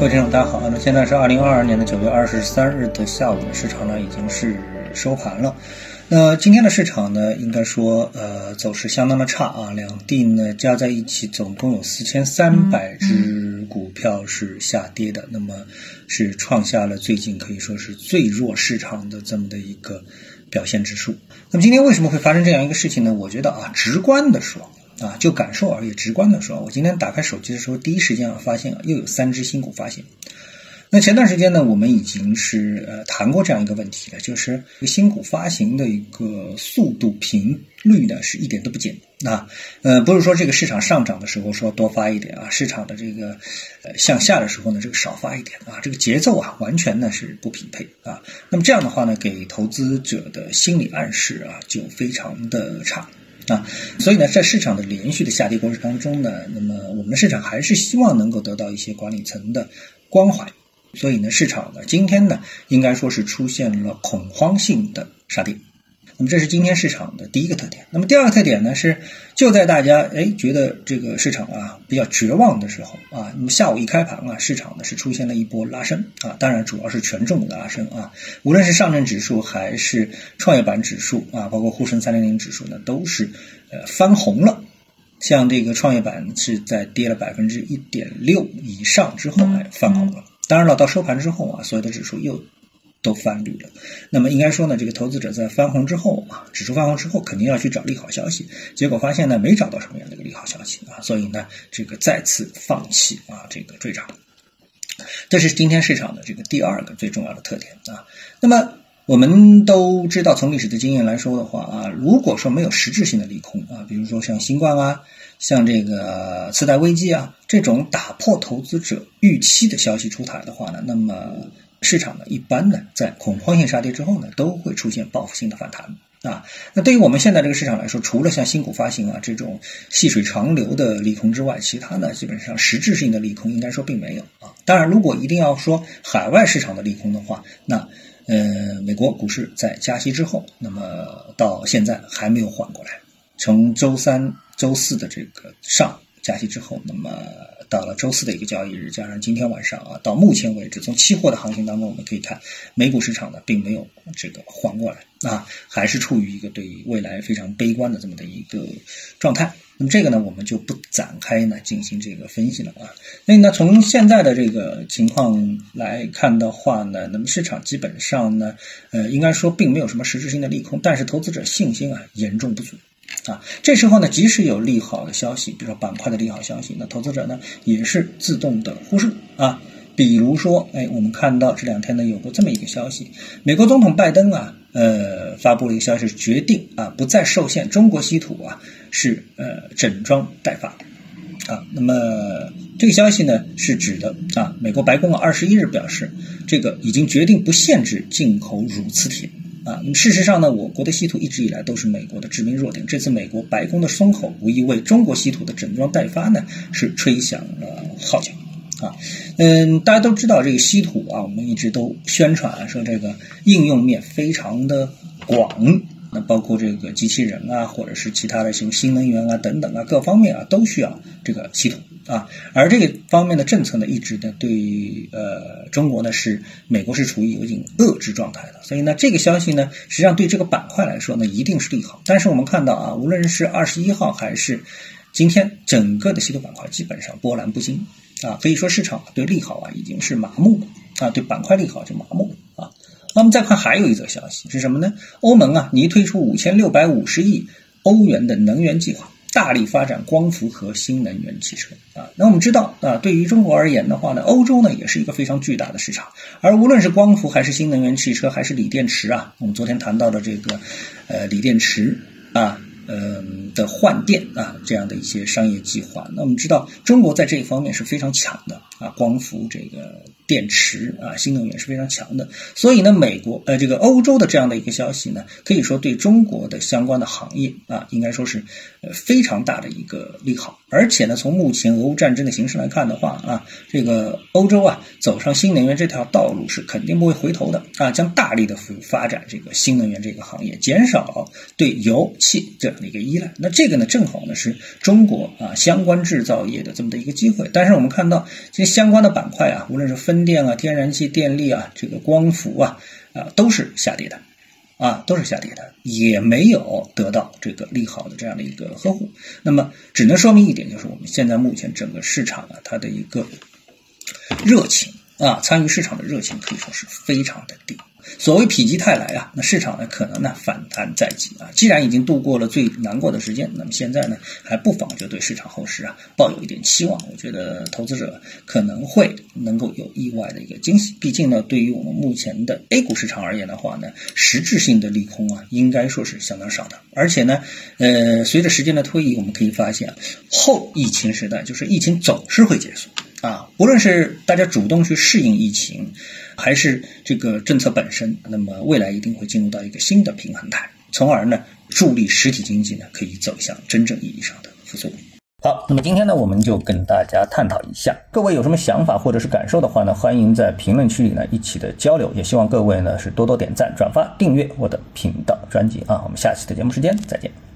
各位听众，大家好。那现在是二零二二年的九月二十三日的下午，市场呢已经是收盘了。那今天的市场呢，应该说呃走势相当的差啊，两地呢加在一起总共有四千三百只股票是下跌的，那么是创下了最近可以说是最弱市场的这么的一个表现指数。那么今天为什么会发生这样一个事情呢？我觉得啊，直观的说。啊，就感受而言，直观的说，我今天打开手机的时候，第一时间啊发现啊又有三只新股发行。那前段时间呢，我们已经是呃谈过这样一个问题了，就是新股发行的一个速度频率呢是一点都不减。啊呃不是说这个市场上涨的时候说多发一点啊，市场的这个呃向下的时候呢这个少发一点啊，这个节奏啊完全呢是不匹配啊。那么这样的话呢，给投资者的心理暗示啊就非常的差。啊，所以呢，在市场的连续的下跌过程当中呢，那么我们的市场还是希望能够得到一些管理层的关怀，所以呢，市场呢今天呢应该说是出现了恐慌性的杀跌。那么这是今天市场的第一个特点。那么第二个特点呢是，就在大家哎觉得这个市场啊比较绝望的时候啊，那么下午一开盘啊，市场呢是出现了一波拉升啊，当然主要是权重股的拉升啊，无论是上证指数还是创业板指数啊，包括沪深三零零指数呢，都是呃翻红了。像这个创业板是在跌了百分之一点六以上之后哎翻红了。当然了，到收盘之后啊，所有的指数又。都翻绿了，那么应该说呢，这个投资者在翻红之后啊，指数翻红之后，肯定要去找利好消息，结果发现呢，没找到什么样的一个利好消息啊，所以呢，这个再次放弃啊，这个追涨，这是今天市场的这个第二个最重要的特点啊。那么我们都知道，从历史的经验来说的话啊，如果说没有实质性的利空啊，比如说像新冠啊，像这个次贷危机啊这种打破投资者预期的消息出台的话呢，那么。市场呢，一般呢，在恐慌性杀跌之后呢，都会出现报复性的反弹啊。那对于我们现在这个市场来说，除了像新股发行啊这种细水长流的利空之外，其他呢，基本上实质性的利空应该说并没有啊。当然，如果一定要说海外市场的利空的话，那呃，美国股市在加息之后，那么到现在还没有缓过来。从周三、周四的这个上加息之后，那么。到了周四的一个交易日，加上今天晚上啊，到目前为止，从期货的行情当中，我们可以看美股市场呢，并没有这个缓过来啊，还是处于一个对未来非常悲观的这么的一个状态。那么这个呢，我们就不展开呢进行这个分析了啊。所以呢，从现在的这个情况来看的话呢，那么市场基本上呢，呃，应该说并没有什么实质性的利空，但是投资者信心啊严重不足。啊，这时候呢，即使有利好的消息，比如说板块的利好消息，那投资者呢也是自动的忽视啊。比如说，哎，我们看到这两天呢有过这么一个消息，美国总统拜登啊，呃，发布了一个消息，决定啊不再受限中国稀土啊，是呃整装待发啊。那么这个消息呢是指的啊，美国白宫啊二十一日表示，这个已经决定不限制进口乳磁铁。啊，那么事实上呢，我国的稀土一直以来都是美国的致命弱点。这次美国白宫的松口，无疑为中国稀土的整装待发呢，是吹响了号角。啊，嗯，大家都知道这个稀土啊，我们一直都宣传说这个应用面非常的广。包括这个机器人啊，或者是其他的什么新能源啊等等啊，各方面啊都需要这个系统啊。而这个方面的政策呢，一直呢对呃中国呢是美国是处于有一种遏制状态的。所以呢，这个消息呢，实际上对这个板块来说呢，一定是利好。但是我们看到啊，无论是二十一号还是今天，整个的稀土板块基本上波澜不惊啊，可以说市场对利好啊已经是麻木啊，对板块利好就麻木了。那么再看还有一则消息是什么呢？欧盟啊拟推出五千六百五十亿欧元的能源计划，大力发展光伏和新能源汽车啊。那我们知道啊，对于中国而言的话呢，欧洲呢也是一个非常巨大的市场。而无论是光伏还是新能源汽车，还是锂电池啊，我们昨天谈到的这个呃锂电池啊。嗯的换电啊，这样的一些商业计划。那我们知道，中国在这一方面是非常强的啊，光伏这个电池啊，新能源是非常强的。所以呢，美国呃这个欧洲的这样的一个消息呢，可以说对中国的相关的行业啊，应该说是呃非常大的一个利好。而且呢，从目前俄乌战争的形势来看的话啊，这个欧洲啊走上新能源这条道路是肯定不会回头的啊，将大力的发展这个新能源这个行业，减少对油气这样的一个依赖。那这个呢，正好呢是中国啊相关制造业的这么的一个机会。但是我们看到这些相关的板块啊，无论是风电啊、天然气、电力啊、这个光伏啊啊，都是下跌的。啊，都是下跌的，也没有得到这个利好的这样的一个呵护。那么，只能说明一点，就是我们现在目前整个市场啊，它的一个热情啊，参与市场的热情可以说是非常的低。所谓否极泰来啊，那市场呢可能呢反弹在即啊。既然已经度过了最难过的时间，那么现在呢还不妨就对市场后市啊抱有一点期望。我觉得投资者可能会能够有意外的一个惊喜。毕竟呢，对于我们目前的 A 股市场而言的话呢，实质性的利空啊应该说是相当少的。而且呢，呃，随着时间的推移，我们可以发现后疫情时代就是疫情总是会结束啊，不论是大家主动去适应疫情。还是这个政策本身，那么未来一定会进入到一个新的平衡态，从而呢助力实体经济呢可以走向真正意义上的复苏。好，那么今天呢我们就跟大家探讨一下，各位有什么想法或者是感受的话呢，欢迎在评论区里呢一起的交流，也希望各位呢是多多点赞、转发、订阅我的频道专辑啊。我们下期的节目时间再见。